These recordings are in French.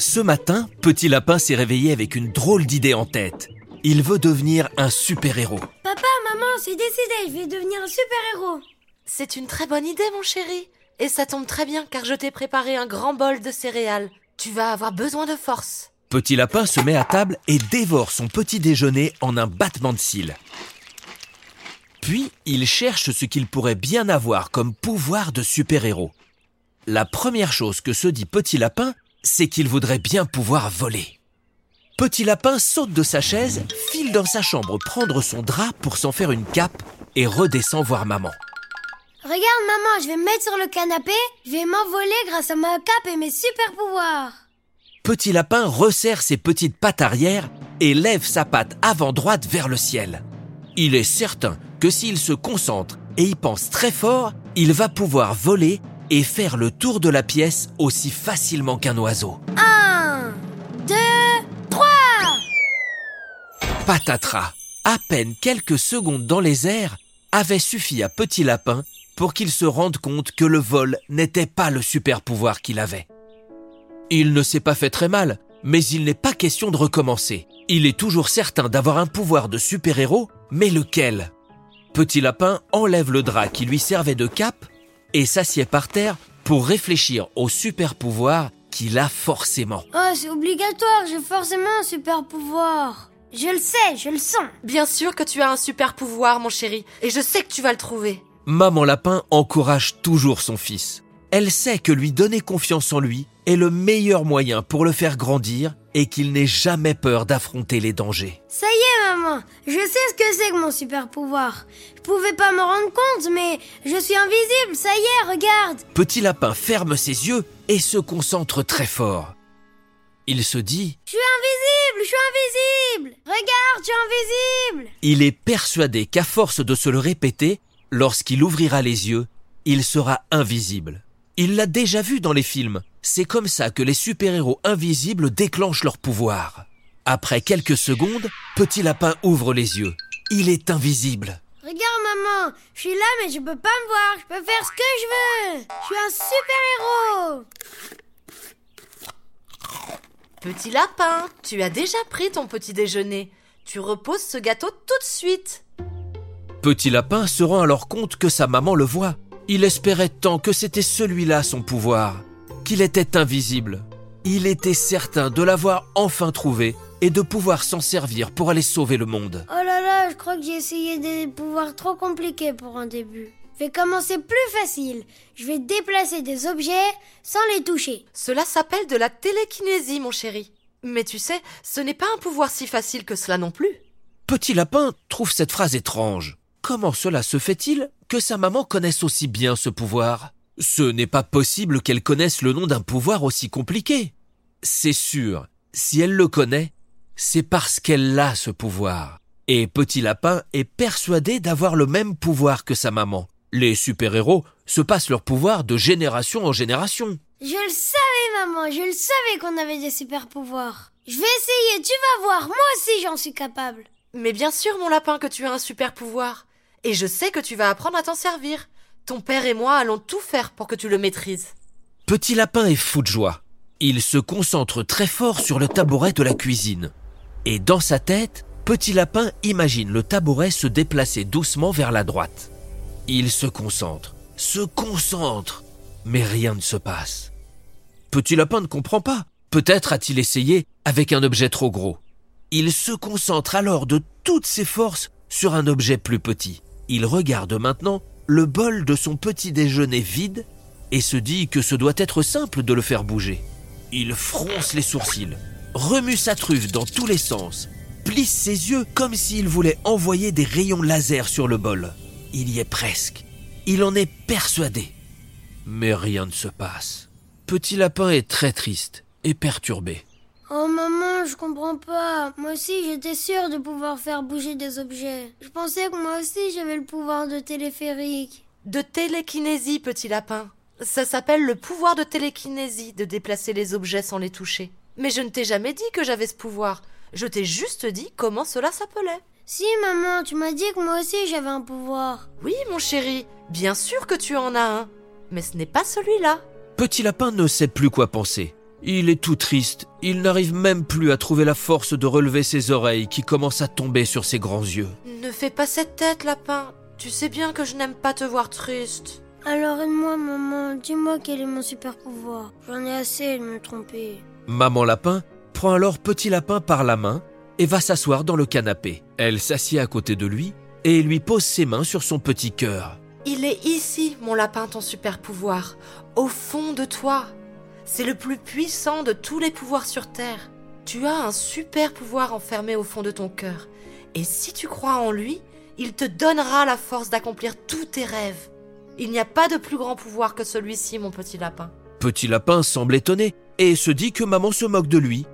Ce matin, Petit Lapin s'est réveillé avec une drôle d'idée en tête. Il veut devenir un super-héros. Papa, maman, c'est décidé, je vais devenir un super-héros. C'est une très bonne idée, mon chéri. Et ça tombe très bien car je t'ai préparé un grand bol de céréales. Tu vas avoir besoin de force. Petit Lapin se met à table et dévore son petit déjeuner en un battement de cils. Puis, il cherche ce qu'il pourrait bien avoir comme pouvoir de super-héros. La première chose que se dit Petit Lapin, c'est qu'il voudrait bien pouvoir voler. Petit Lapin saute de sa chaise, file dans sa chambre prendre son drap pour s'en faire une cape et redescend voir maman. Regarde, maman, je vais me mettre sur le canapé, je vais m'envoler grâce à ma cape et mes super pouvoirs. Petit Lapin resserre ses petites pattes arrière et lève sa patte avant droite vers le ciel. Il est certain que s'il se concentre et y pense très fort, il va pouvoir voler et faire le tour de la pièce aussi facilement qu'un oiseau. Un, deux, trois Patatras, à peine quelques secondes dans les airs, avait suffi à Petit Lapin pour qu'il se rende compte que le vol n'était pas le super pouvoir qu'il avait. Il ne s'est pas fait très mal, mais il n'est pas question de recommencer. Il est toujours certain d'avoir un pouvoir de super-héros, mais lequel? Petit Lapin enlève le drap qui lui servait de cape et s'assied par terre pour réfléchir au super pouvoir qu'il a forcément. Oh, c'est obligatoire, j'ai forcément un super pouvoir. Je le sais, je le sens. Bien sûr que tu as un super pouvoir, mon chéri, et je sais que tu vas le trouver. Maman Lapin encourage toujours son fils. Elle sait que lui donner confiance en lui est le meilleur moyen pour le faire grandir et qu'il n'ait jamais peur d'affronter les dangers. Ça y est, je sais ce que c'est que mon super pouvoir. Je pouvais pas me rendre compte, mais je suis invisible, ça y est, regarde. Petit Lapin ferme ses yeux et se concentre très fort. Il se dit Je suis invisible, je suis invisible. Regarde, je suis invisible. Il est persuadé qu'à force de se le répéter, lorsqu'il ouvrira les yeux, il sera invisible. Il l'a déjà vu dans les films. C'est comme ça que les super-héros invisibles déclenchent leur pouvoir. Après quelques secondes, Petit Lapin ouvre les yeux. Il est invisible. Regarde, maman, je suis là, mais je peux pas me voir. Je peux faire ce que je veux. Je suis un super-héros. Petit lapin, tu as déjà pris ton petit déjeuner. Tu reposes ce gâteau tout de suite. Petit Lapin se rend alors compte que sa maman le voit. Il espérait tant que c'était celui-là son pouvoir, qu'il était invisible. Il était certain de l'avoir enfin trouvé et de pouvoir s'en servir pour aller sauver le monde. Oh là là, je crois que j'ai essayé des pouvoirs trop compliqués pour un début. Je vais commencer plus facile. Je vais déplacer des objets sans les toucher. Cela s'appelle de la télékinésie, mon chéri. Mais tu sais, ce n'est pas un pouvoir si facile que cela non plus. Petit Lapin trouve cette phrase étrange. Comment cela se fait-il que sa maman connaisse aussi bien ce pouvoir? Ce n'est pas possible qu'elle connaisse le nom d'un pouvoir aussi compliqué. C'est sûr, si elle le connaît, c'est parce qu'elle a ce pouvoir. Et Petit Lapin est persuadé d'avoir le même pouvoir que sa maman. Les super-héros se passent leur pouvoir de génération en génération. Je le savais, maman, je le savais qu'on avait des super pouvoirs. Je vais essayer, tu vas voir, moi aussi j'en suis capable. Mais bien sûr, mon lapin, que tu as un super pouvoir. Et je sais que tu vas apprendre à t'en servir. Ton père et moi allons tout faire pour que tu le maîtrises. Petit Lapin est fou de joie. Il se concentre très fort sur le tabouret de la cuisine. Et dans sa tête, Petit Lapin imagine le tabouret se déplacer doucement vers la droite. Il se concentre, se concentre, mais rien ne se passe. Petit Lapin ne comprend pas. Peut-être a-t-il essayé avec un objet trop gros. Il se concentre alors de toutes ses forces sur un objet plus petit. Il regarde maintenant le bol de son petit déjeuner vide et se dit que ce doit être simple de le faire bouger. Il fronce les sourcils, remue sa truffe dans tous les sens, plisse ses yeux comme s'il voulait envoyer des rayons laser sur le bol. Il y est presque. Il en est persuadé. Mais rien ne se passe. Petit Lapin est très triste et perturbé. Oh maman, je comprends pas. Moi aussi j'étais sûre de pouvoir faire bouger des objets. Je pensais que moi aussi j'avais le pouvoir de téléphérique. De télékinésie, petit lapin. Ça s'appelle le pouvoir de télékinésie, de déplacer les objets sans les toucher. Mais je ne t'ai jamais dit que j'avais ce pouvoir. Je t'ai juste dit comment cela s'appelait. Si maman, tu m'as dit que moi aussi j'avais un pouvoir. Oui, mon chéri, bien sûr que tu en as un. Mais ce n'est pas celui-là. Petit Lapin ne sait plus quoi penser. Il est tout triste, il n'arrive même plus à trouver la force de relever ses oreilles qui commencent à tomber sur ses grands yeux. Ne fais pas cette tête, lapin. Tu sais bien que je n'aime pas te voir triste. Alors aide-moi, maman. Dis-moi quel est mon super pouvoir. J'en ai assez de me tromper. Maman lapin prend alors Petit Lapin par la main et va s'asseoir dans le canapé. Elle s'assied à côté de lui et lui pose ses mains sur son petit cœur. Il est ici, mon lapin, ton super pouvoir. Au fond de toi. C'est le plus puissant de tous les pouvoirs sur Terre. Tu as un super pouvoir enfermé au fond de ton cœur. Et si tu crois en lui, il te donnera la force d'accomplir tous tes rêves. Il n'y a pas de plus grand pouvoir que celui-ci, mon petit lapin. Petit Lapin semble étonné et se dit que maman se moque de lui.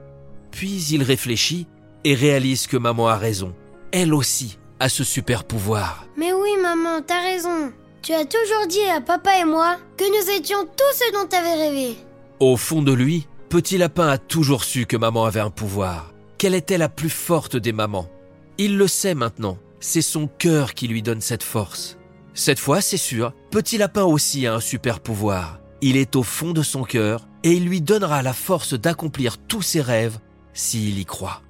Puis il réfléchit et réalise que maman a raison. Elle aussi a ce super pouvoir. Mais oui, maman, t'as raison. Tu as toujours dit à papa et moi que nous étions tous ce dont t'avais rêvé. Au fond de lui, Petit Lapin a toujours su que maman avait un pouvoir, qu'elle était la plus forte des mamans. Il le sait maintenant, c'est son cœur qui lui donne cette force. Cette fois, c'est sûr, Petit Lapin aussi a un super pouvoir. Il est au fond de son cœur et il lui donnera la force d'accomplir tous ses rêves s'il y croit.